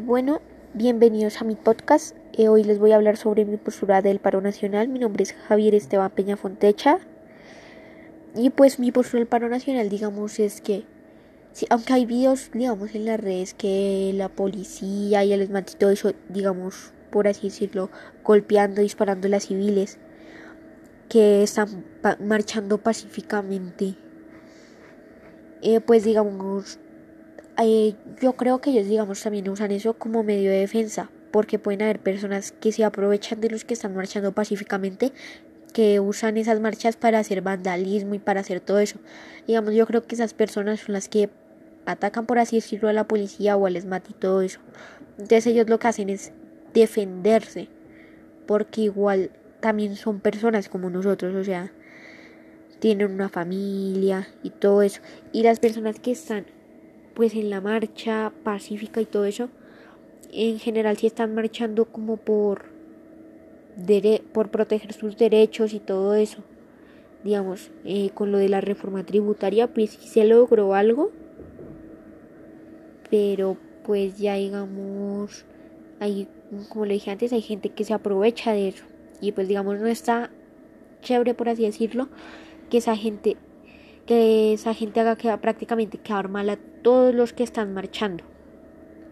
Bueno, bienvenidos a mi podcast. Eh, hoy les voy a hablar sobre mi postura del paro nacional. Mi nombre es Javier Esteban Peña Fontecha. Y pues mi postura del paro nacional, digamos, es que, aunque hay videos, digamos, en las redes que la policía y el ESMAD y eso, digamos, por así decirlo, golpeando, disparando a las civiles que están marchando pacíficamente. Eh, pues digamos, eh, yo creo que ellos, digamos, también usan eso como medio de defensa, porque pueden haber personas que se aprovechan de los que están marchando pacíficamente, que usan esas marchas para hacer vandalismo y para hacer todo eso. Digamos, yo creo que esas personas son las que atacan, por así decirlo, a la policía o al ESMAT y todo eso. Entonces ellos lo que hacen es defenderse, porque igual también son personas como nosotros, o sea, tienen una familia y todo eso. Y las personas que están pues en la marcha pacífica y todo eso, en general sí están marchando como por, por proteger sus derechos y todo eso. Digamos, eh, con lo de la reforma tributaria, pues sí se logró algo, pero pues ya digamos, hay, como le dije antes, hay gente que se aprovecha de eso. Y pues digamos, no está chévere, por así decirlo, que esa gente que esa gente haga que prácticamente quedar mal a todos los que están marchando.